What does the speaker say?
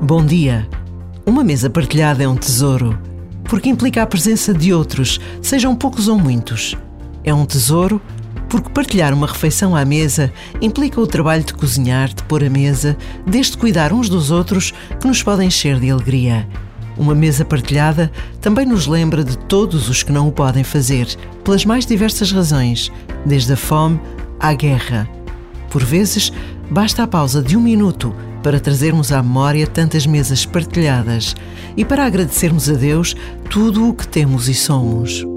Bom dia. Uma mesa partilhada é um tesouro, porque implica a presença de outros, sejam poucos ou muitos. É um tesouro porque partilhar uma refeição à mesa implica o trabalho de cozinhar, de pôr a mesa, desde cuidar uns dos outros que nos podem encher de alegria. Uma mesa partilhada também nos lembra de todos os que não o podem fazer, pelas mais diversas razões, desde a fome à guerra. Por vezes, basta a pausa de um minuto para trazermos à memória tantas mesas partilhadas e para agradecermos a Deus tudo o que temos e somos.